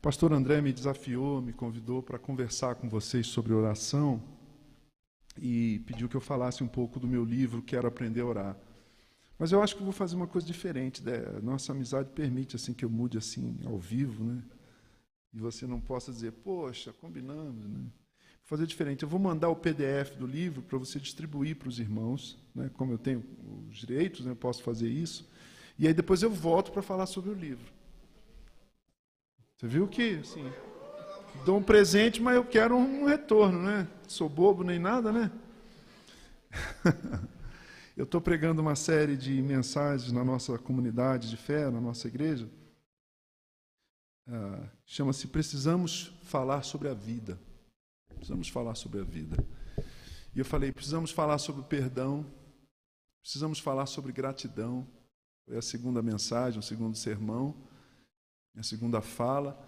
O pastor André me desafiou, me convidou para conversar com vocês sobre oração e pediu que eu falasse um pouco do meu livro Quero Aprender a Orar. Mas eu acho que vou fazer uma coisa diferente. Né? Nossa amizade permite assim que eu mude assim ao vivo, né? E você não possa dizer, poxa, combinamos, né? Vou fazer diferente. Eu vou mandar o PDF do livro para você distribuir para os irmãos, né? Como eu tenho os direitos, né? eu posso fazer isso. E aí depois eu volto para falar sobre o livro. Você viu que, assim, dou um presente, mas eu quero um retorno, né? Sou bobo nem nada, né? eu estou pregando uma série de mensagens na nossa comunidade de fé, na nossa igreja. Ah, Chama-se Precisamos Falar sobre a Vida. Precisamos falar sobre a vida. E eu falei: precisamos falar sobre perdão, precisamos falar sobre gratidão. Foi a segunda mensagem, o segundo sermão a segunda fala.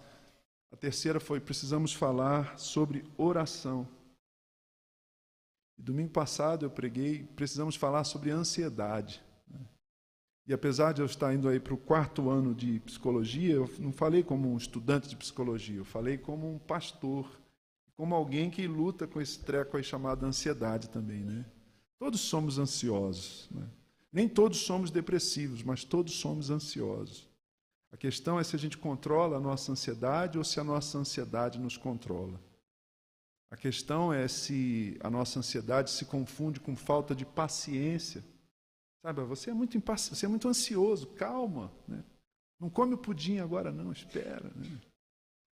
A terceira foi: precisamos falar sobre oração. Domingo passado eu preguei: precisamos falar sobre ansiedade. E apesar de eu estar indo aí para o quarto ano de psicologia, eu não falei como um estudante de psicologia, eu falei como um pastor, como alguém que luta com esse treco aí chamado ansiedade também, né? Todos somos ansiosos, né? Nem todos somos depressivos, mas todos somos ansiosos. A questão é se a gente controla a nossa ansiedade ou se a nossa ansiedade nos controla. A questão é se a nossa ansiedade se confunde com falta de paciência. Sabe, você é muito impaci... você é muito ansioso, calma, né? Não come o pudim agora não, espera, né?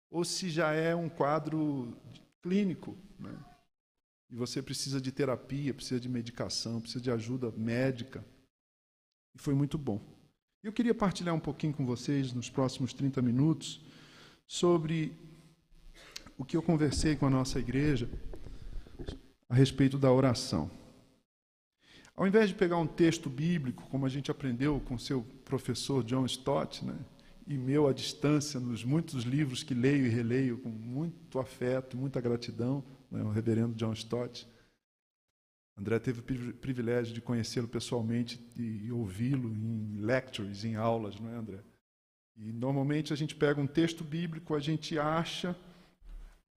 Ou se já é um quadro clínico, né? E você precisa de terapia, precisa de medicação, precisa de ajuda médica. E foi muito bom. Eu queria partilhar um pouquinho com vocês nos próximos 30 minutos sobre o que eu conversei com a nossa igreja a respeito da oração. Ao invés de pegar um texto bíblico, como a gente aprendeu com seu professor John Stott, né, e meu à distância nos muitos livros que leio e releio com muito afeto, muita gratidão, né, o reverendo John Stott, André teve o privilégio de conhecê-lo pessoalmente e ouvi-lo em lectures, em aulas, não é, André? E normalmente a gente pega um texto bíblico, a gente acha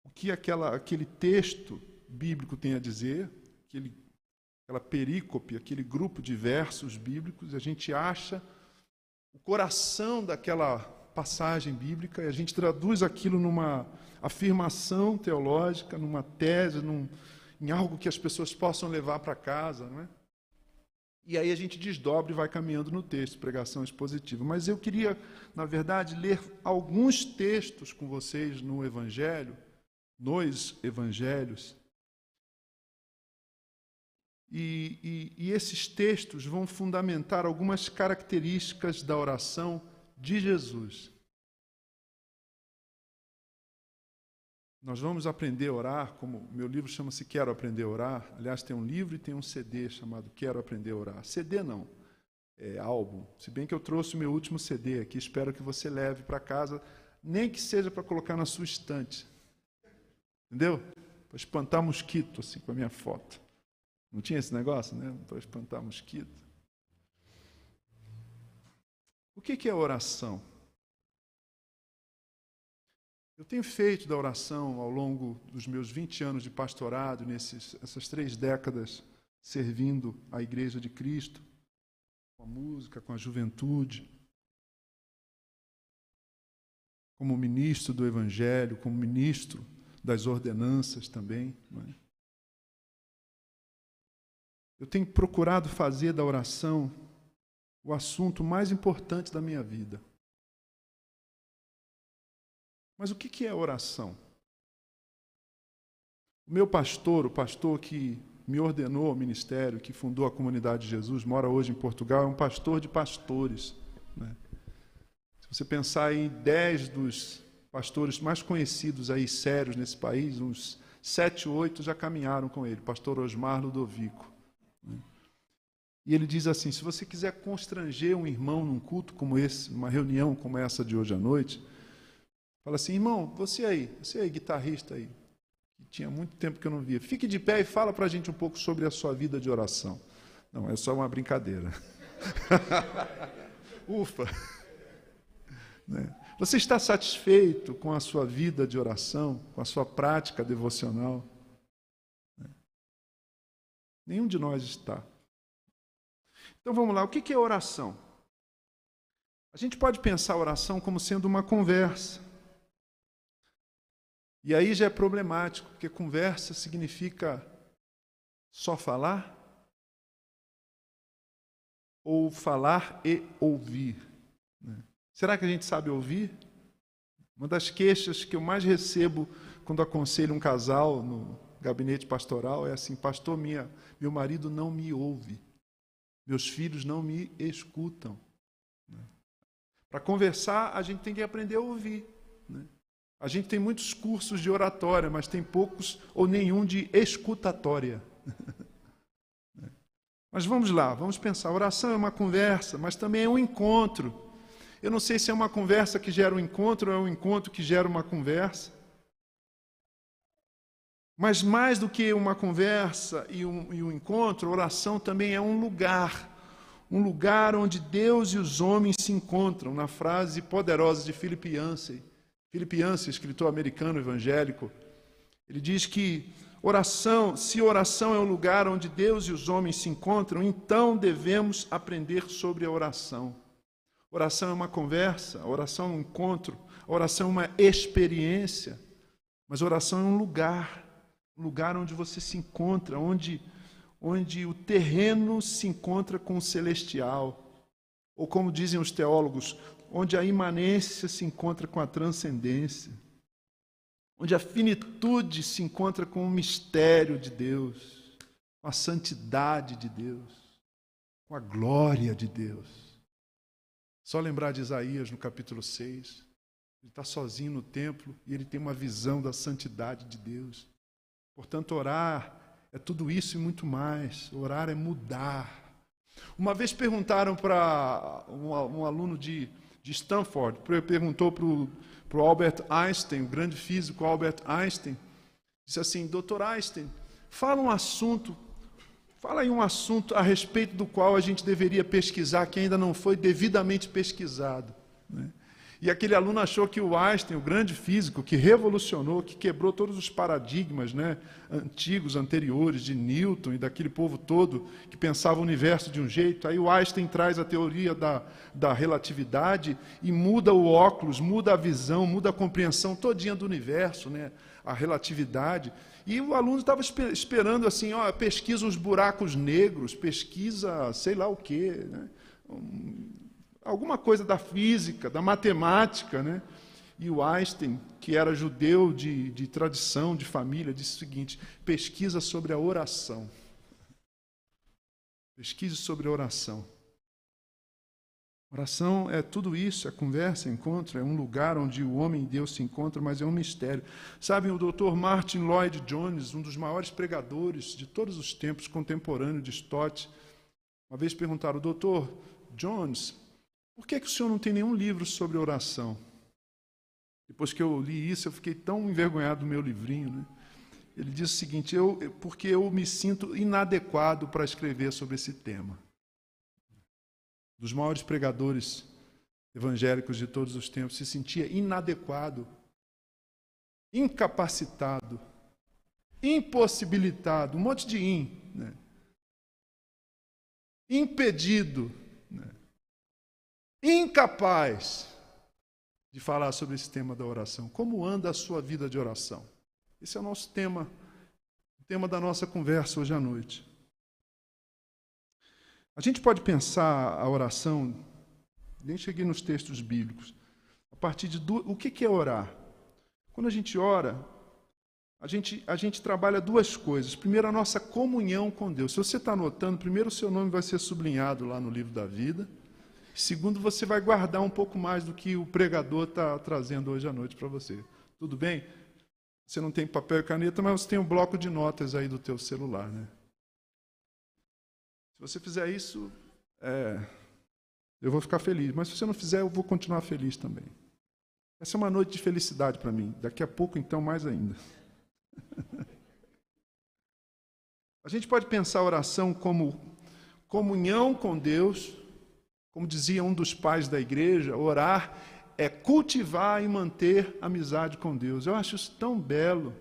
o que aquela, aquele texto bíblico tem a dizer, aquele, aquela perícope, aquele grupo de versos bíblicos, a gente acha o coração daquela passagem bíblica e a gente traduz aquilo numa afirmação teológica, numa tese, num, em algo que as pessoas possam levar para casa, não é? E aí a gente desdobra e vai caminhando no texto, pregação expositiva. Mas eu queria, na verdade, ler alguns textos com vocês no Evangelho, nos Evangelhos. E, e, e esses textos vão fundamentar algumas características da oração de Jesus. Nós vamos aprender a orar, como meu livro chama-se Quero Aprender a Orar. Aliás, tem um livro e tem um CD chamado Quero Aprender a Orar. CD não, é álbum. Se bem que eu trouxe o meu último CD aqui, espero que você leve para casa, nem que seja para colocar na sua estante. Entendeu? Para espantar mosquito, assim, com a minha foto. Não tinha esse negócio, né? Para espantar mosquito. O que é oração? Eu tenho feito da oração ao longo dos meus 20 anos de pastorado, nesses, essas três décadas servindo a Igreja de Cristo, com a música, com a juventude, como ministro do Evangelho, como ministro das ordenanças também. É? Eu tenho procurado fazer da oração o assunto mais importante da minha vida. Mas o que é oração? O meu pastor, o pastor que me ordenou ao ministério, que fundou a comunidade de Jesus, mora hoje em Portugal, é um pastor de pastores. Né? Se você pensar em dez dos pastores mais conhecidos aí, sérios nesse país, uns sete, oito já caminharam com ele, pastor Osmar Ludovico. Né? E ele diz assim: se você quiser constranger um irmão num culto como esse, numa reunião como essa de hoje à noite, Fala assim, irmão, você aí, você aí, guitarrista aí, que tinha muito tempo que eu não via, fique de pé e fala para a gente um pouco sobre a sua vida de oração. Não, é só uma brincadeira. Ufa! Né? Você está satisfeito com a sua vida de oração, com a sua prática devocional? Nenhum de nós está. Então vamos lá, o que é oração? A gente pode pensar a oração como sendo uma conversa. E aí já é problemático, porque conversa significa só falar ou falar e ouvir. Né? Será que a gente sabe ouvir? Uma das queixas que eu mais recebo quando aconselho um casal no gabinete pastoral é assim: Pastor, minha, meu marido não me ouve, meus filhos não me escutam. Né? Para conversar, a gente tem que aprender a ouvir. A gente tem muitos cursos de oratória, mas tem poucos ou nenhum de escutatória. mas vamos lá, vamos pensar. A oração é uma conversa, mas também é um encontro. Eu não sei se é uma conversa que gera um encontro ou é um encontro que gera uma conversa. Mas mais do que uma conversa e um, e um encontro, oração também é um lugar. Um lugar onde Deus e os homens se encontram, na frase poderosa de Philip Yancey. Philip escritor americano evangélico, ele diz que oração, se oração é um lugar onde Deus e os homens se encontram, então devemos aprender sobre a oração. Oração é uma conversa, oração é um encontro, oração é uma experiência, mas oração é um lugar, um lugar onde você se encontra, onde, onde o terreno se encontra com o celestial. Ou como dizem os teólogos, onde a imanência se encontra com a transcendência, onde a finitude se encontra com o mistério de Deus, com a santidade de Deus, com a glória de Deus. Só lembrar de Isaías no capítulo 6. Ele está sozinho no templo e ele tem uma visão da santidade de Deus. Portanto, orar é tudo isso e muito mais. Orar é mudar. Uma vez perguntaram para um, um, aluno de, de Stanford, perguntou para o Albert Einstein, o grande físico Albert Einstein, disse assim: Doutor Einstein, fala um assunto Fala aí um assunto a respeito do qual a gente deveria pesquisar, que ainda não foi devidamente pesquisado. Né? E aquele aluno achou que o Einstein, o grande físico, que revolucionou, que quebrou todos os paradigmas né, antigos, anteriores, de Newton e daquele povo todo que pensava o universo de um jeito. Aí o Einstein traz a teoria da, da relatividade e muda o óculos, muda a visão, muda a compreensão todinha do universo, né, a relatividade. E o aluno estava esperando assim, ó, pesquisa os buracos negros, pesquisa sei lá o quê, né? Alguma coisa da física, da matemática, né? E o Einstein, que era judeu de, de tradição, de família, disse o seguinte: pesquisa sobre a oração. Pesquise sobre a oração. Oração é tudo isso, é conversa, é encontro, é um lugar onde o homem e Deus se encontram, mas é um mistério. Sabem, o Dr. Martin Lloyd Jones, um dos maiores pregadores de todos os tempos, contemporâneo de Stott, uma vez perguntaram, doutor Jones, por que, que o senhor não tem nenhum livro sobre oração? Depois que eu li isso, eu fiquei tão envergonhado do meu livrinho. Né? Ele disse o seguinte: eu, porque eu me sinto inadequado para escrever sobre esse tema dos maiores pregadores evangélicos de todos os tempos, se sentia inadequado, incapacitado, impossibilitado, um monte de in, né? impedido? Incapaz de falar sobre esse tema da oração. Como anda a sua vida de oração? Esse é o nosso tema, o tema da nossa conversa hoje à noite. A gente pode pensar a oração, nem cheguei nos textos bíblicos, a partir de do, o que é orar? Quando a gente ora, a gente, a gente trabalha duas coisas. Primeiro, a nossa comunhão com Deus. Se você está anotando, primeiro o seu nome vai ser sublinhado lá no livro da vida. Segundo, você vai guardar um pouco mais do que o pregador está trazendo hoje à noite para você. Tudo bem? Você não tem papel e caneta, mas você tem um bloco de notas aí do teu celular, né? Se você fizer isso, é, eu vou ficar feliz. Mas se você não fizer, eu vou continuar feliz também. Essa é uma noite de felicidade para mim. Daqui a pouco, então, mais ainda. a gente pode pensar a oração como comunhão com Deus, como dizia um dos pais da igreja, orar é cultivar e manter amizade com Deus. Eu acho isso tão belo,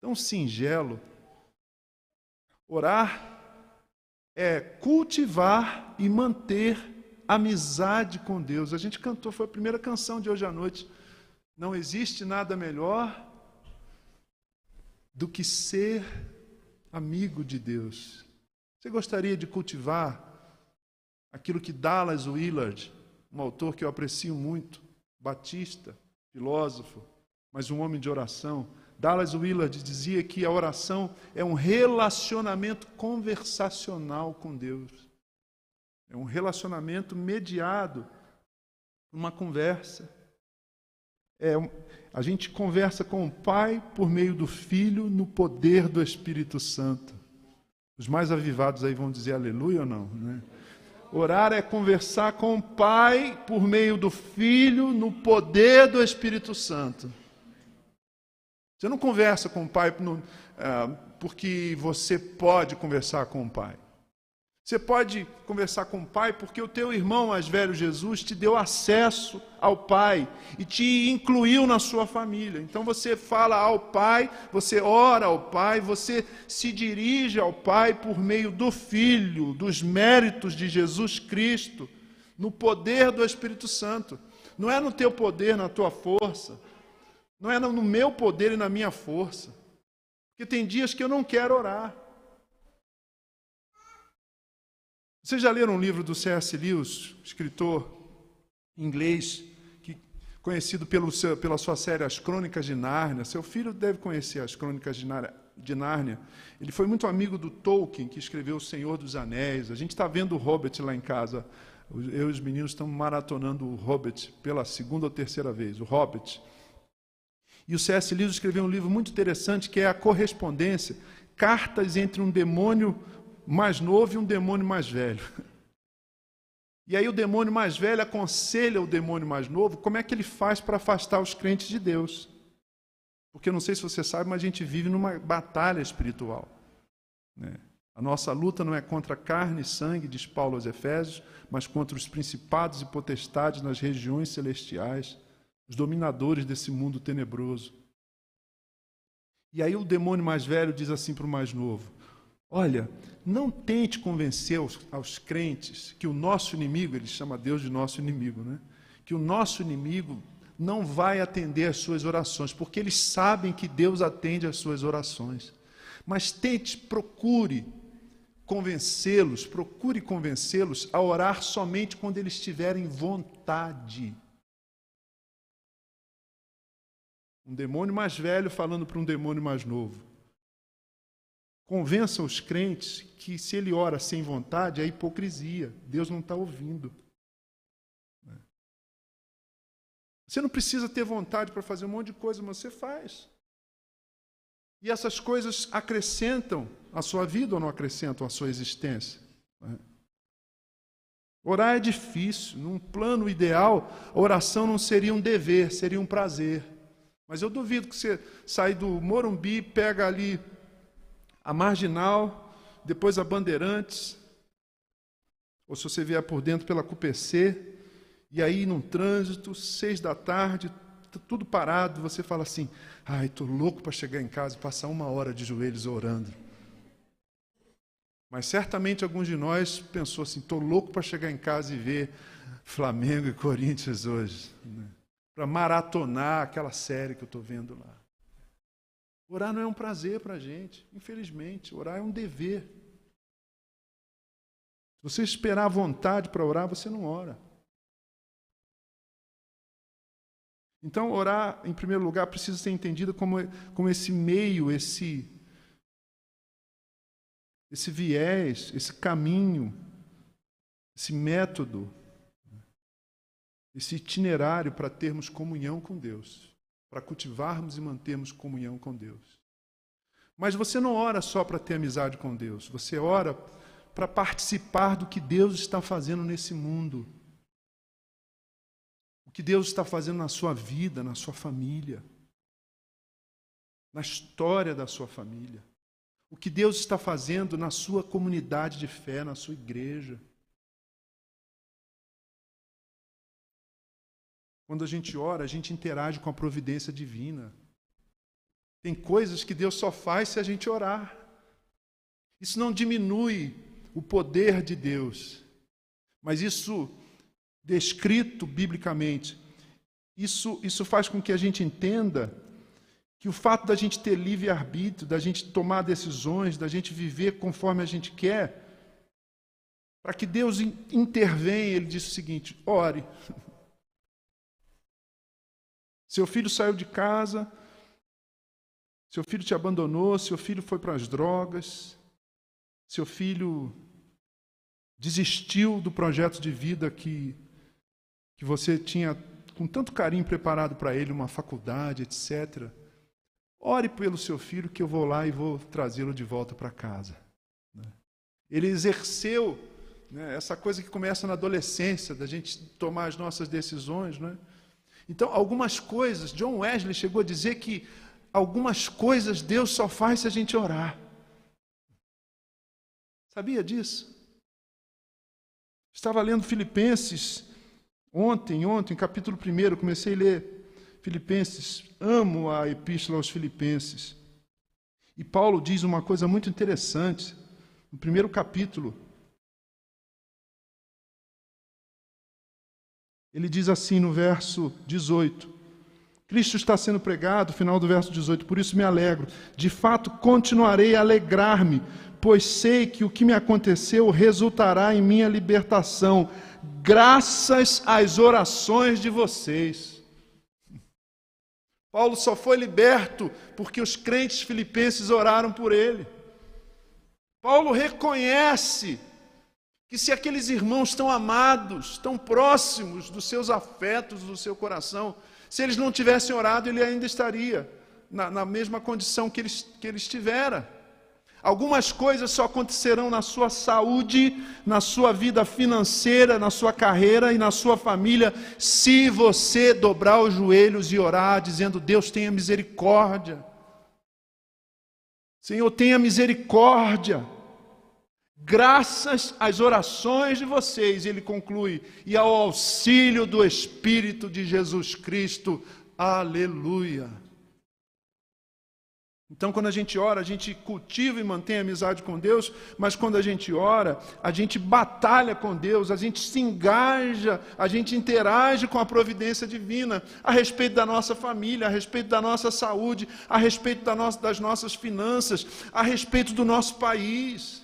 tão singelo. Orar é cultivar e manter amizade com Deus. A gente cantou, foi a primeira canção de hoje à noite. Não existe nada melhor do que ser amigo de Deus. Você gostaria de cultivar aquilo que Dallas Willard, um autor que eu aprecio muito, batista, filósofo, mas um homem de oração, Dallas Willard dizia que a oração é um relacionamento conversacional com Deus. É um relacionamento mediado uma conversa. É, a gente conversa com o Pai por meio do Filho no poder do Espírito Santo. Os mais avivados aí vão dizer aleluia ou não? Né? Orar é conversar com o Pai por meio do Filho no poder do Espírito Santo. Você não conversa com o pai no, uh, porque você pode conversar com o pai. Você pode conversar com o pai porque o teu irmão mais velho, Jesus, te deu acesso ao pai e te incluiu na sua família. Então você fala ao pai, você ora ao pai, você se dirige ao pai por meio do filho, dos méritos de Jesus Cristo, no poder do Espírito Santo. Não é no teu poder, na tua força. Não é no meu poder e na minha força. Porque tem dias que eu não quero orar. Vocês já leram um livro do C.S. Lewis, escritor inglês, que, conhecido pelo seu, pela sua série As Crônicas de Nárnia? Seu filho deve conhecer As Crônicas de Nárnia. De Nárnia. Ele foi muito amigo do Tolkien, que escreveu O Senhor dos Anéis. A gente está vendo o Hobbit lá em casa. Eu e os meninos estamos maratonando o Hobbit pela segunda ou terceira vez. O Hobbit. E o C.S. Lewis escreveu um livro muito interessante que é a correspondência, cartas entre um demônio mais novo e um demônio mais velho. E aí o demônio mais velho aconselha o demônio mais novo como é que ele faz para afastar os crentes de Deus. Porque eu não sei se você sabe, mas a gente vive numa batalha espiritual. Né? A nossa luta não é contra carne e sangue, diz Paulo aos Efésios, mas contra os principados e potestades nas regiões celestiais os dominadores desse mundo tenebroso. E aí o demônio mais velho diz assim para o mais novo: Olha, não tente convencer aos, aos, crentes que o nosso inimigo, ele chama Deus de nosso inimigo, né? Que o nosso inimigo não vai atender às suas orações, porque eles sabem que Deus atende às suas orações. Mas tente, procure convencê-los, procure convencê-los a orar somente quando eles tiverem vontade. Um demônio mais velho falando para um demônio mais novo. Convença os crentes que se ele ora sem vontade é hipocrisia. Deus não está ouvindo. Você não precisa ter vontade para fazer um monte de coisa, mas você faz. E essas coisas acrescentam a sua vida ou não acrescentam a sua existência? Orar é difícil. Num plano ideal, a oração não seria um dever, seria um prazer. Mas eu duvido que você sair do Morumbi, pega ali a Marginal, depois a Bandeirantes, ou se você vier por dentro pela CUPC, e aí num trânsito, seis da tarde, tudo parado, você fala assim: ai, estou louco para chegar em casa e passar uma hora de joelhos orando. Mas certamente alguns de nós pensou assim: estou louco para chegar em casa e ver Flamengo e Corinthians hoje. Né? para maratonar aquela série que eu estou vendo lá. Orar não é um prazer para a gente, infelizmente. Orar é um dever. Se você esperar a vontade para orar, você não ora. Então, orar, em primeiro lugar, precisa ser entendido como, como esse meio, esse, esse viés, esse caminho, esse método esse itinerário para termos comunhão com Deus, para cultivarmos e mantermos comunhão com Deus. Mas você não ora só para ter amizade com Deus, você ora para participar do que Deus está fazendo nesse mundo. O que Deus está fazendo na sua vida, na sua família, na história da sua família. O que Deus está fazendo na sua comunidade de fé, na sua igreja. Quando a gente ora, a gente interage com a providência divina. Tem coisas que Deus só faz se a gente orar. Isso não diminui o poder de Deus, mas isso, descrito biblicamente, isso, isso faz com que a gente entenda que o fato da gente ter livre-arbítrio, da gente tomar decisões, da gente viver conforme a gente quer, para que Deus intervenha, ele diz o seguinte: ore. Seu filho saiu de casa, seu filho te abandonou, seu filho foi para as drogas, seu filho desistiu do projeto de vida que, que você tinha com tanto carinho preparado para ele, uma faculdade, etc. Ore pelo seu filho que eu vou lá e vou trazê-lo de volta para casa. Né? Ele exerceu né, essa coisa que começa na adolescência, da gente tomar as nossas decisões. Né? Então, algumas coisas, John Wesley chegou a dizer que algumas coisas Deus só faz se a gente orar. Sabia disso? Estava lendo Filipenses ontem, ontem, capítulo 1, comecei a ler Filipenses, amo a epístola aos Filipenses. E Paulo diz uma coisa muito interessante, no primeiro capítulo. Ele diz assim no verso 18: Cristo está sendo pregado, final do verso 18, por isso me alegro. De fato, continuarei a alegrar-me, pois sei que o que me aconteceu resultará em minha libertação, graças às orações de vocês. Paulo só foi liberto porque os crentes filipenses oraram por ele. Paulo reconhece que se aqueles irmãos tão amados, tão próximos dos seus afetos, do seu coração, se eles não tivessem orado, ele ainda estaria na, na mesma condição que ele, que ele estivera. Algumas coisas só acontecerão na sua saúde, na sua vida financeira, na sua carreira e na sua família, se você dobrar os joelhos e orar, dizendo: Deus tenha misericórdia. Senhor, tenha misericórdia graças às orações de vocês, ele conclui, e ao auxílio do Espírito de Jesus Cristo. Aleluia. Então, quando a gente ora, a gente cultiva e mantém amizade com Deus, mas quando a gente ora, a gente batalha com Deus, a gente se engaja, a gente interage com a providência divina a respeito da nossa família, a respeito da nossa saúde, a respeito da nossa, das nossas finanças, a respeito do nosso país.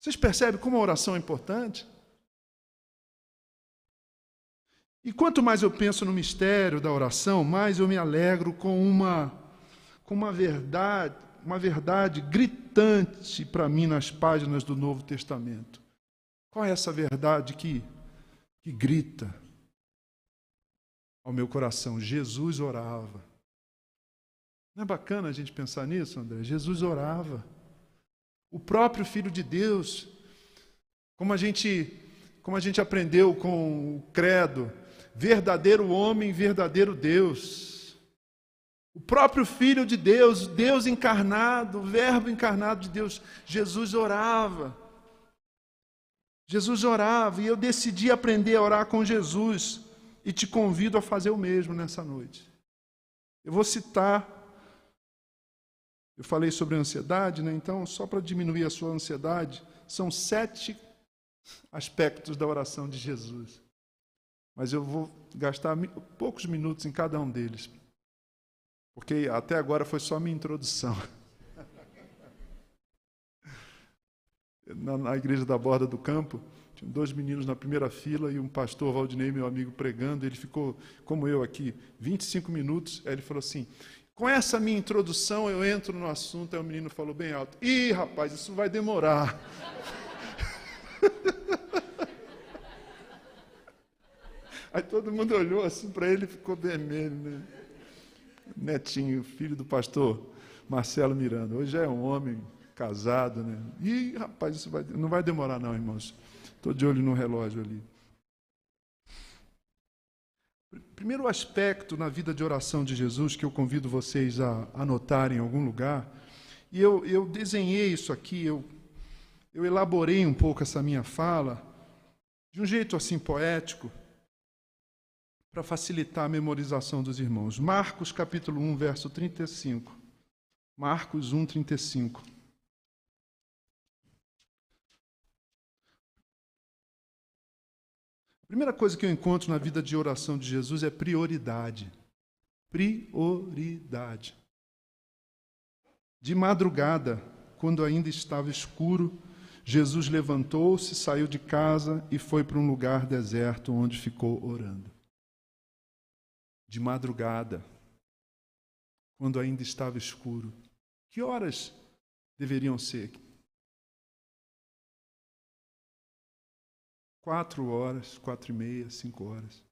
Vocês percebem como a oração é importante? E quanto mais eu penso no mistério da oração, mais eu me alegro com uma com uma verdade, uma verdade gritante para mim nas páginas do Novo Testamento. Qual é essa verdade que que grita ao meu coração? Jesus orava. Não é bacana a gente pensar nisso, André? Jesus orava o próprio Filho de Deus. Como a gente, como a gente aprendeu com o credo, verdadeiro homem, verdadeiro Deus. O próprio Filho de Deus, Deus encarnado, o Verbo encarnado de Deus, Jesus orava. Jesus orava e eu decidi aprender a orar com Jesus e te convido a fazer o mesmo nessa noite. Eu vou citar eu falei sobre ansiedade, né? então, só para diminuir a sua ansiedade, são sete aspectos da oração de Jesus. Mas eu vou gastar poucos minutos em cada um deles, porque até agora foi só minha introdução. Na, na igreja da borda do campo, tinha dois meninos na primeira fila e um pastor, Valdinei, meu amigo, pregando. Ele ficou, como eu aqui, 25 minutos. Aí ele falou assim: com essa minha introdução, eu entro no assunto, aí o menino falou bem alto: Ih, rapaz, isso vai demorar. Aí todo mundo olhou assim para ele e ficou vermelho. Né? Netinho, filho do pastor Marcelo Miranda. Hoje é um homem casado, né? Ih, rapaz, isso vai, não vai demorar, não, irmãos. Estou de olho no relógio ali. Primeiro aspecto na vida de oração de Jesus que eu convido vocês a anotarem em algum lugar, e eu, eu desenhei isso aqui, eu, eu elaborei um pouco essa minha fala, de um jeito assim poético, para facilitar a memorização dos irmãos. Marcos capítulo 1, verso 35. Marcos 1, 35. Primeira coisa que eu encontro na vida de oração de Jesus é prioridade. Prioridade. De madrugada, quando ainda estava escuro, Jesus levantou-se, saiu de casa e foi para um lugar deserto onde ficou orando. De madrugada, quando ainda estava escuro. Que horas deveriam ser? Quatro horas, quatro e meia, cinco horas.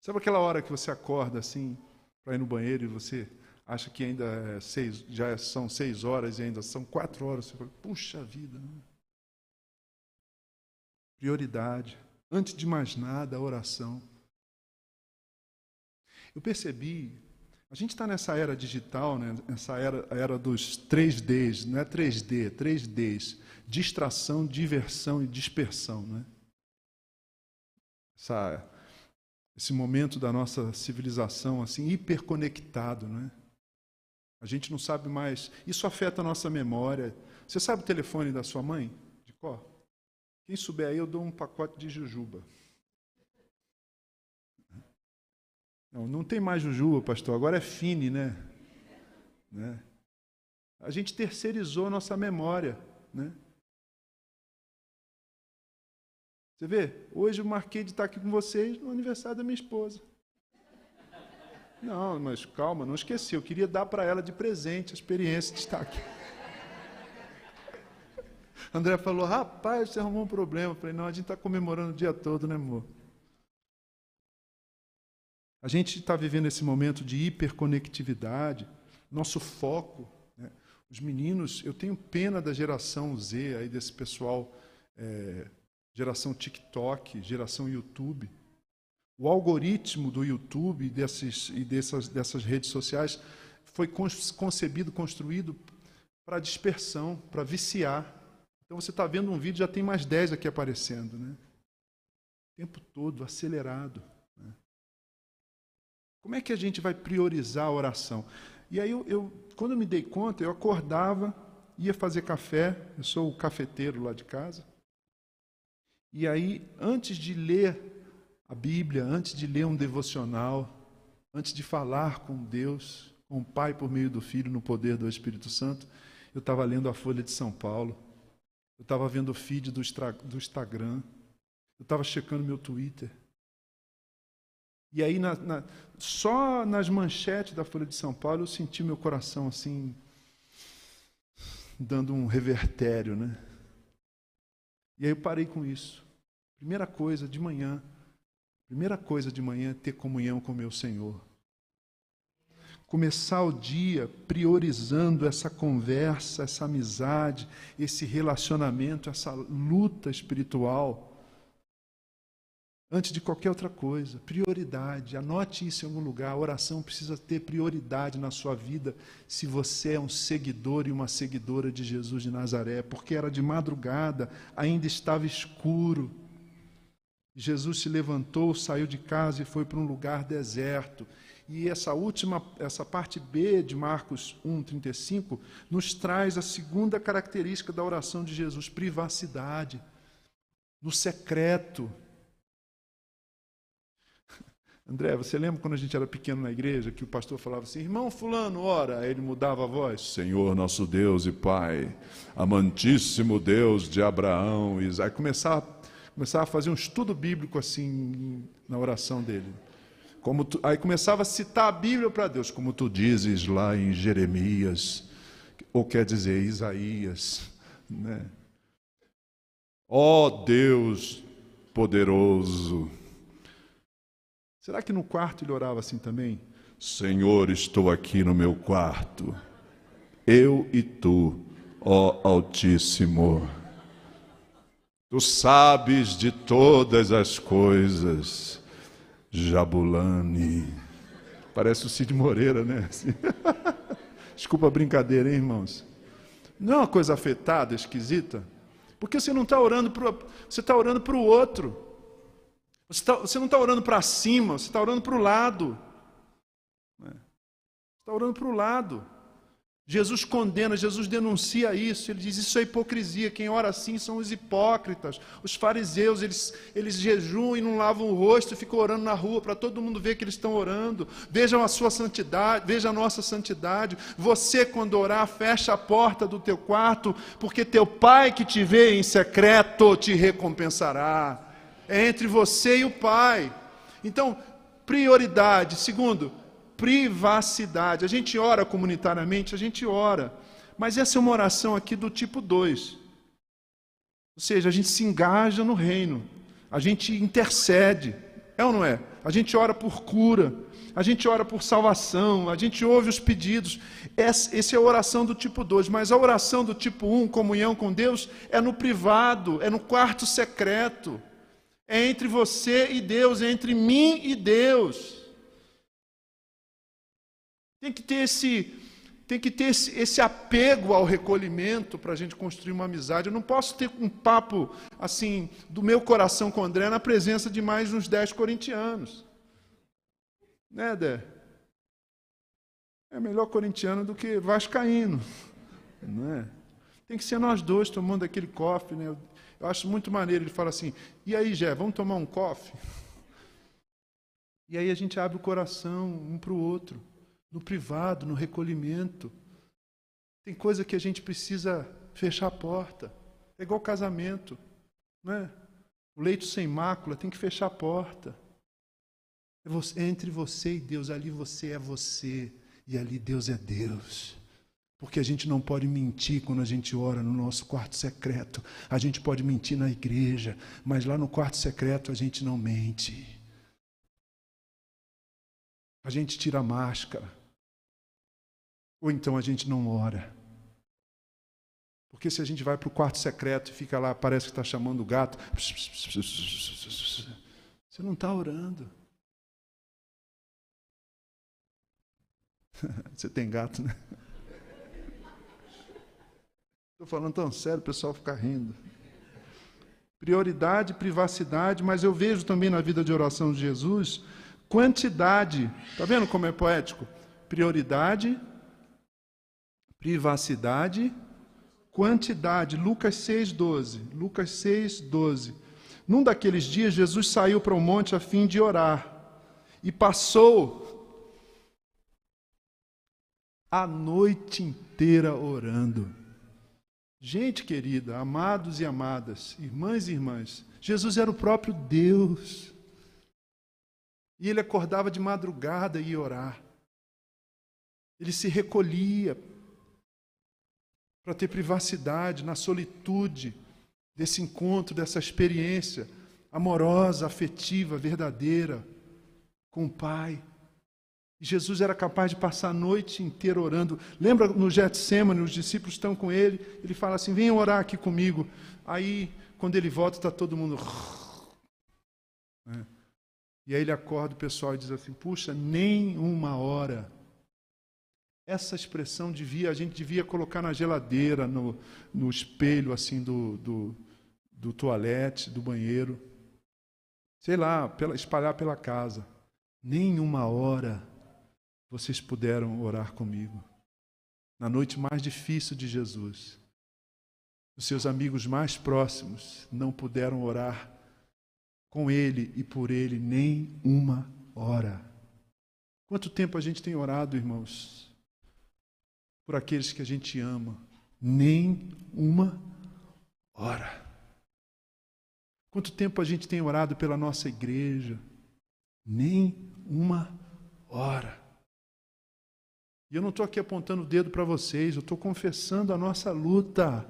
Sabe aquela hora que você acorda assim para ir no banheiro e você acha que ainda é seis, já são seis horas e ainda são quatro horas? Você fala, puxa vida. Né? Prioridade. Antes de mais nada, a oração. Eu percebi a gente está nessa era digital, né? nessa era, era dos 3Ds, não é 3D, 3Ds. Distração, diversão e dispersão. Né? Essa, esse momento da nossa civilização assim hiperconectado. Né? A gente não sabe mais. Isso afeta a nossa memória. Você sabe o telefone da sua mãe? De qual? Quem souber aí, eu dou um pacote de jujuba. Não, não tem mais Jujuba, pastor, agora é Fine, né? né? A gente terceirizou a nossa memória, né? Você vê, hoje eu marquei de estar aqui com vocês no aniversário da minha esposa. Não, mas calma, não esqueci, eu queria dar para ela de presente a experiência de estar aqui. André falou, rapaz, você arrumou um problema. Eu falei, não, a gente está comemorando o dia todo, né, amor? A gente está vivendo esse momento de hiperconectividade, nosso foco. Né? Os meninos, eu tenho pena da geração Z, aí desse pessoal, é, geração TikTok, geração YouTube. O algoritmo do YouTube desses, e dessas, dessas redes sociais foi concebido, construído para dispersão, para viciar. Então você está vendo um vídeo, já tem mais 10 aqui aparecendo. Né? O tempo todo, acelerado. Como é que a gente vai priorizar a oração? E aí, eu, eu, quando eu me dei conta, eu acordava, ia fazer café, eu sou o cafeteiro lá de casa. E aí, antes de ler a Bíblia, antes de ler um devocional, antes de falar com Deus, com o Pai por meio do Filho, no poder do Espírito Santo, eu estava lendo a Folha de São Paulo, eu estava vendo o feed do, do Instagram, eu estava checando meu Twitter. E aí, na, na, só nas manchetes da Folha de São Paulo, eu senti meu coração assim, dando um revertério, né? E aí eu parei com isso. Primeira coisa de manhã, primeira coisa de manhã é ter comunhão com meu Senhor. Começar o dia priorizando essa conversa, essa amizade, esse relacionamento, essa luta espiritual antes de qualquer outra coisa. Prioridade. Anote isso em algum lugar. A oração precisa ter prioridade na sua vida se você é um seguidor e uma seguidora de Jesus de Nazaré, porque era de madrugada, ainda estava escuro. Jesus se levantou, saiu de casa e foi para um lugar deserto. E essa última, essa parte B de Marcos 1:35 nos traz a segunda característica da oração de Jesus, privacidade. No secreto, André, você lembra quando a gente era pequeno na igreja que o pastor falava assim: irmão Fulano, ora? Aí ele mudava a voz: Senhor nosso Deus e Pai, amantíssimo Deus de Abraão e Isaac. Começava, começava a fazer um estudo bíblico assim na oração dele. Como tu, aí começava a citar a Bíblia para Deus, como tu dizes lá em Jeremias, ou quer dizer Isaías. Né? Ó oh, Deus poderoso, Será que no quarto ele orava assim também? Senhor, estou aqui no meu quarto, eu e tu, ó Altíssimo. Tu sabes de todas as coisas, Jabulani. Parece o Cid Moreira, né? Desculpa a brincadeira, hein, irmãos? Não é uma coisa afetada, esquisita? Porque você não está orando para você está orando para o outro. Você, tá, você não está orando para cima, você está orando para o lado. Né? Você está orando para o lado. Jesus condena, Jesus denuncia isso, ele diz: Isso é hipocrisia. Quem ora assim são os hipócritas. Os fariseus, eles, eles jejuam e não lavam o rosto e ficam orando na rua para todo mundo ver que eles estão orando. Vejam a sua santidade, veja a nossa santidade. Você, quando orar, fecha a porta do teu quarto, porque teu pai que te vê em secreto te recompensará. É entre você e o pai. Então, prioridade. Segundo, privacidade. A gente ora comunitariamente, a gente ora. Mas essa é uma oração aqui do tipo 2. Ou seja, a gente se engaja no reino, a gente intercede, é ou não é? A gente ora por cura, a gente ora por salvação, a gente ouve os pedidos. Essa é a oração do tipo 2, mas a oração do tipo 1, um, comunhão com Deus, é no privado, é no quarto secreto. É entre você e Deus, é entre mim e Deus. Tem que ter esse, tem que ter esse, esse apego ao recolhimento para a gente construir uma amizade. Eu não posso ter um papo assim do meu coração com André na presença de mais uns dez corintianos. Né, Dé? É melhor corintiano do que vascaíno. Não é? Tem que ser nós dois tomando aquele coffee. Né? Eu acho muito maneiro. Ele fala assim: e aí, Jé, vamos tomar um coffee? E aí a gente abre o coração um para o outro no privado, no recolhimento. Tem coisa que a gente precisa fechar a porta. É igual casamento, não é? O leito sem mácula tem que fechar a porta. É, você, é entre você e Deus, ali você é você e ali Deus é Deus. Porque a gente não pode mentir quando a gente ora no nosso quarto secreto. A gente pode mentir na igreja, mas lá no quarto secreto a gente não mente. A gente tira a máscara. Ou então a gente não ora. Porque se a gente vai para o quarto secreto e fica lá, parece que está chamando o gato, você não está orando. Você tem gato, né? Estou falando tão sério, o pessoal fica rindo. Prioridade, privacidade, mas eu vejo também na vida de oração de Jesus quantidade. Está vendo como é poético? Prioridade, privacidade, quantidade. Lucas 6:12. Lucas 6:12. Num daqueles dias Jesus saiu para o monte a fim de orar e passou a noite inteira orando. Gente querida, amados e amadas, irmãs e irmãs, Jesus era o próprio Deus. E ele acordava de madrugada e ia orar. Ele se recolhia para ter privacidade na solitude desse encontro, dessa experiência amorosa, afetiva, verdadeira com o Pai. Jesus era capaz de passar a noite inteira orando. Lembra no Getsemane, os discípulos estão com ele, ele fala assim: venham orar aqui comigo. Aí, quando ele volta, está todo mundo. É. E aí ele acorda o pessoal e diz assim: puxa, nem uma hora essa expressão devia, a gente devia colocar na geladeira, no, no espelho assim do, do, do toalete, do banheiro. Sei lá, pela, espalhar pela casa. Nenhuma hora vocês puderam orar comigo. Na noite mais difícil de Jesus, os seus amigos mais próximos não puderam orar com ele e por ele nem uma hora. Quanto tempo a gente tem orado, irmãos? por aqueles que a gente ama, nem uma hora. Quanto tempo a gente tem orado pela nossa igreja? Nem uma hora. E eu não estou aqui apontando o dedo para vocês, eu estou confessando a nossa luta.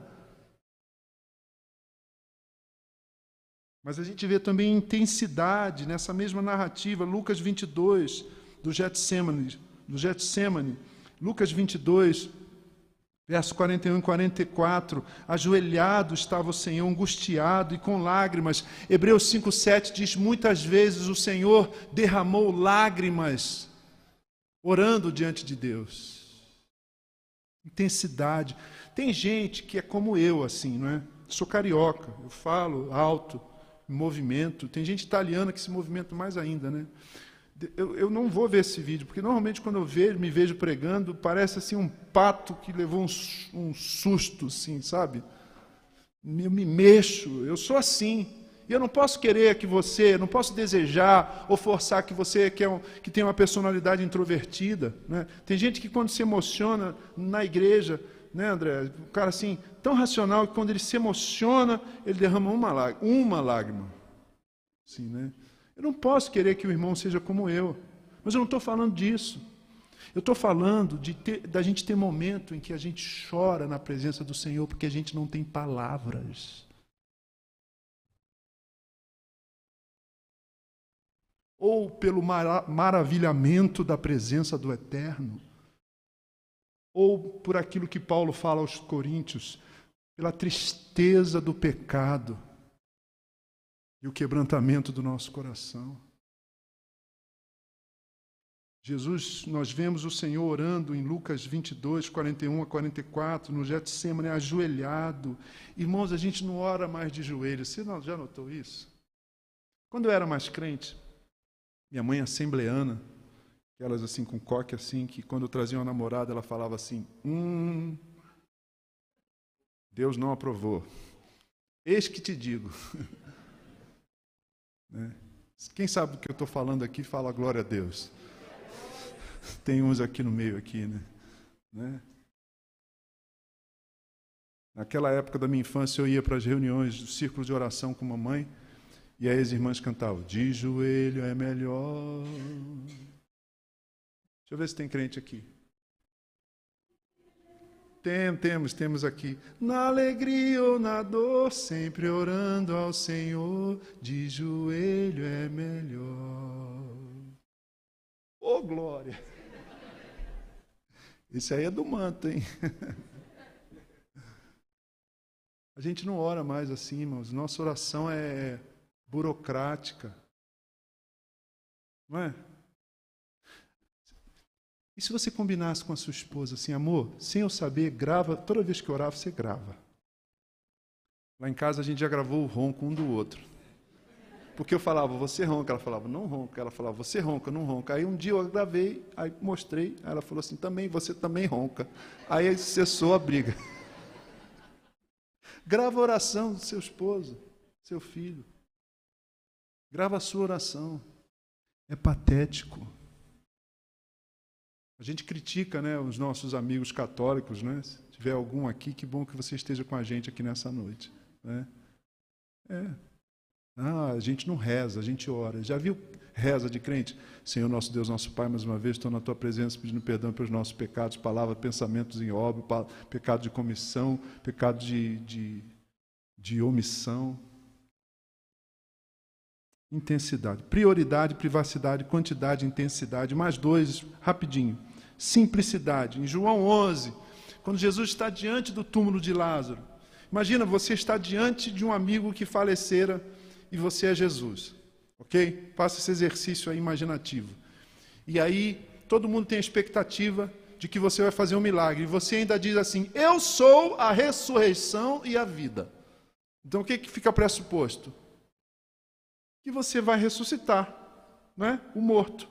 Mas a gente vê também intensidade nessa mesma narrativa, Lucas 22, do Getsemane, do Getsemane Lucas 22, verso 41 e 44. Ajoelhado estava o Senhor, angustiado e com lágrimas. Hebreus 5, 7 diz: Muitas vezes o Senhor derramou lágrimas, orando diante de Deus. Intensidade. Tem gente que é como eu, assim, não é? Sou carioca, eu falo alto, movimento. Tem gente italiana que se movimenta mais ainda, né? Eu, eu, não vou ver esse vídeo, porque normalmente quando eu vejo, me vejo pregando, parece assim um pato que levou um, um susto, assim, sabe? Eu me mexo, eu sou assim. E eu não posso querer que você, não posso desejar ou forçar que você que, é um, que tem uma personalidade introvertida. Né? Tem gente que quando se emociona na igreja, né, André? O cara assim, tão racional que quando ele se emociona, ele derrama uma lágrima. Uma lágrima. Sim, né? Eu não posso querer que o irmão seja como eu. Mas eu não estou falando disso. Eu estou falando de ter, da gente ter momento em que a gente chora na presença do Senhor porque a gente não tem palavras. Ou pelo maravilhamento da presença do Eterno ou por aquilo que Paulo fala aos Coríntios, pela tristeza do pecado e o quebrantamento do nosso coração. Jesus, nós vemos o Senhor orando em Lucas 22, 41 a 44, no Getsemane, ajoelhado. Irmãos, a gente não ora mais de joelhos. Você já notou isso? Quando eu era mais crente, minha mãe assembleana, Aquelas assim com coque assim, que quando eu trazia uma namorada, ela falava assim: Hum, Deus não aprovou. Eis que te digo. né? Quem sabe do que eu estou falando aqui, fala glória a Deus. Tem uns aqui no meio, aqui, né? né? Naquela época da minha infância, eu ia para as reuniões do círculo de oração com mamãe, e aí as irmãs cantavam: De joelho é melhor Deixa eu ver se tem crente aqui. Tem, temos, temos aqui. Na alegria ou na dor, sempre orando ao Senhor, de joelho é melhor. Ô oh, glória! Esse aí é do manto, hein? A gente não ora mais assim, irmãos. Nossa oração é burocrática. Não é? E se você combinasse com a sua esposa assim, amor, sem eu saber, grava, toda vez que orar, você grava. Lá em casa a gente já gravou o ronco um do outro. Porque eu falava, você ronca, ela falava, não ronca, ela falava, você ronca, não ronca. Aí um dia eu gravei, aí mostrei, aí ela falou assim, também, você também ronca. Aí cessou a briga. Grava a oração do seu esposo, seu filho. Grava a sua oração. É patético. A gente critica né, os nossos amigos católicos, né? Se tiver algum aqui, que bom que você esteja com a gente aqui nessa noite. Né? É. Ah, a gente não reza, a gente ora. Já viu reza de crente? Senhor nosso Deus, nosso Pai, mais uma vez estou na tua presença pedindo perdão pelos nossos pecados, palavras, pensamentos em obra, pecado de comissão, pecado de, de, de omissão. Intensidade. Prioridade, privacidade, quantidade, intensidade. Mais dois, rapidinho simplicidade. Em João 11, quando Jesus está diante do túmulo de Lázaro, imagina você está diante de um amigo que falecera e você é Jesus, ok? Faça esse exercício aí imaginativo. E aí todo mundo tem a expectativa de que você vai fazer um milagre. E você ainda diz assim: Eu sou a ressurreição e a vida. Então o que, que fica pressuposto? Que você vai ressuscitar, não é? O morto.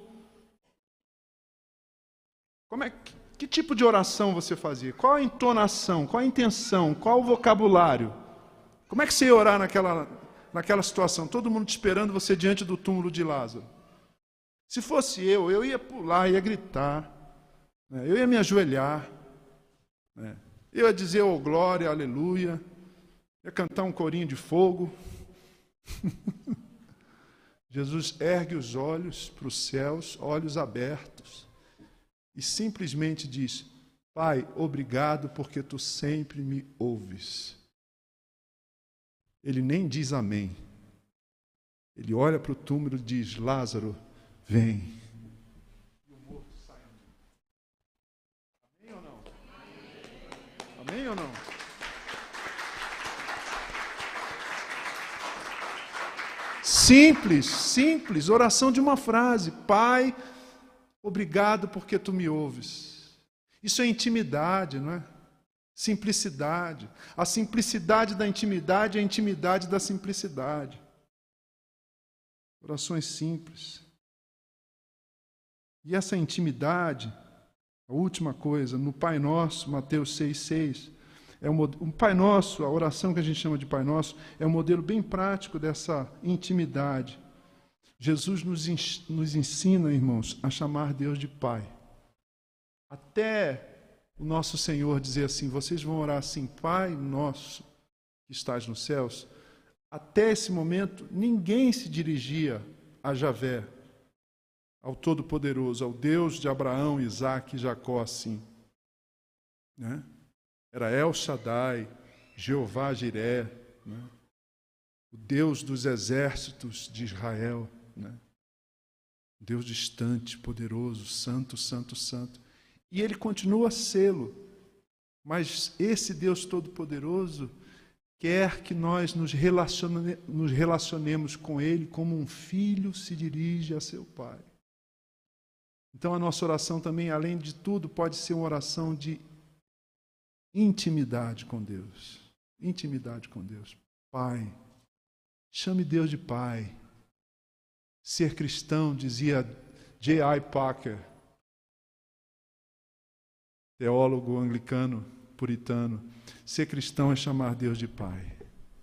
Como é, que tipo de oração você fazia? Qual a entonação? Qual a intenção? Qual o vocabulário? Como é que você ia orar naquela, naquela situação? Todo mundo te esperando você diante do túmulo de Lázaro. Se fosse eu, eu ia pular, ia gritar, né? eu ia me ajoelhar, né? eu ia dizer oh glória, aleluia, ia cantar um corinho de fogo. Jesus ergue os olhos para os céus, olhos abertos e simplesmente diz: Pai, obrigado porque tu sempre me ouves. Ele nem diz amém. Ele olha para o túmulo e diz: Lázaro, vem. E o morto sai. Amém ou não? Amém ou não? Simples, simples, oração de uma frase. Pai, Obrigado porque tu me ouves. Isso é intimidade, não é? Simplicidade. A simplicidade da intimidade é a intimidade da simplicidade. Orações simples. E essa intimidade, a última coisa, no Pai Nosso, Mateus 6,6, é um, um Pai Nosso, a oração que a gente chama de Pai Nosso, é um modelo bem prático dessa intimidade. Jesus nos, nos ensina, irmãos, a chamar Deus de Pai. Até o nosso Senhor dizer assim: vocês vão orar assim, Pai nosso que estás nos céus. Até esse momento, ninguém se dirigia a Javé, ao Todo-Poderoso, ao Deus de Abraão, Isaac e Jacó assim. Né? Era El Shaddai, Jeová Jiré, né? o Deus dos exércitos de Israel. Né? Deus distante, poderoso, santo, santo, santo. E ele continua a sê-lo. Mas esse Deus Todo-Poderoso quer que nós nos, relacione, nos relacionemos com Ele como um filho se dirige a seu pai. Então a nossa oração também, além de tudo, pode ser uma oração de intimidade com Deus. Intimidade com Deus. Pai. Chame Deus de Pai. Ser cristão, dizia J.I. Packer, teólogo anglicano, puritano. Ser cristão é chamar Deus de Pai.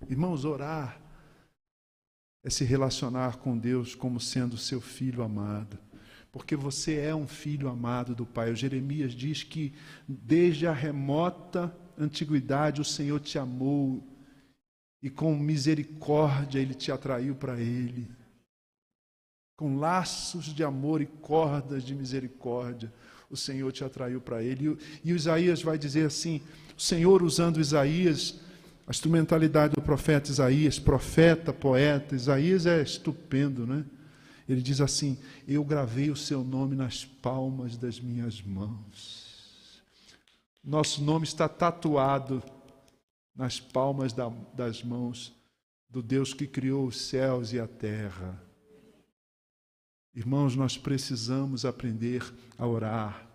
Irmãos, orar é se relacionar com Deus como sendo seu filho amado. Porque você é um filho amado do Pai. O Jeremias diz que desde a remota antiguidade o Senhor te amou e com misericórdia ele te atraiu para ele. Com laços de amor e cordas de misericórdia o Senhor te atraiu para ele. E, e Isaías vai dizer assim: o Senhor usando Isaías, a instrumentalidade do profeta Isaías, profeta, poeta, Isaías é estupendo, né? Ele diz assim: Eu gravei o seu nome nas palmas das minhas mãos. Nosso nome está tatuado nas palmas da, das mãos do Deus que criou os céus e a terra. Irmãos, nós precisamos aprender a orar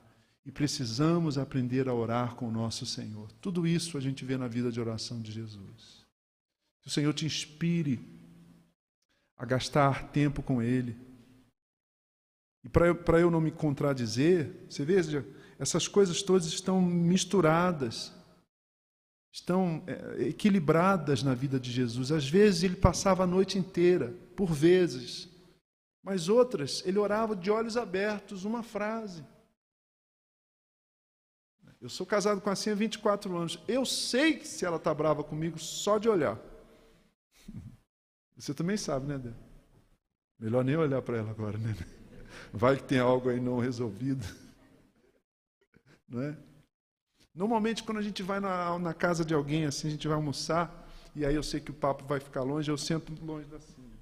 e precisamos aprender a orar com o nosso Senhor. Tudo isso a gente vê na vida de oração de Jesus. Que o Senhor te inspire a gastar tempo com Ele. E para eu não me contradizer, você veja, essas coisas todas estão misturadas, estão é, equilibradas na vida de Jesus. Às vezes ele passava a noite inteira, por vezes mas outras, ele orava de olhos abertos, uma frase. Eu sou casado com a Cinha há 24 anos. Eu sei que se ela está brava comigo só de olhar. Você também sabe, né, Dê? Melhor nem olhar para ela agora, né? Vai que tem algo aí não resolvido. Não é? Normalmente, quando a gente vai na, na casa de alguém, assim, a gente vai almoçar, e aí eu sei que o papo vai ficar longe, eu sento longe da Cinha.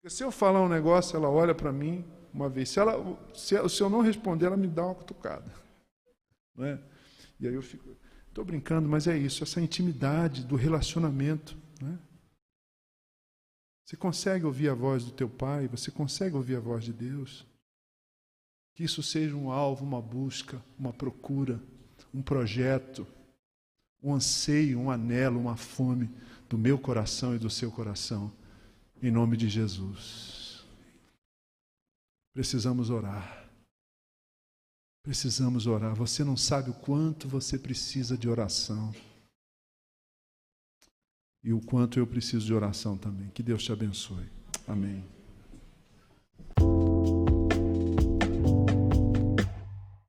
Porque se eu falar um negócio, ela olha para mim uma vez. Se, ela, se, se, eu não responder, ela me dá uma cutucada. Não é? E aí eu fico. Estou brincando, mas é isso, essa intimidade do relacionamento. É? Você consegue ouvir a voz do teu pai? Você consegue ouvir a voz de Deus? Que isso seja um alvo, uma busca, uma procura, um projeto, um anseio, um anelo, uma fome do meu coração e do seu coração em nome de Jesus. Precisamos orar. Precisamos orar. Você não sabe o quanto você precisa de oração. E o quanto eu preciso de oração também. Que Deus te abençoe. Amém.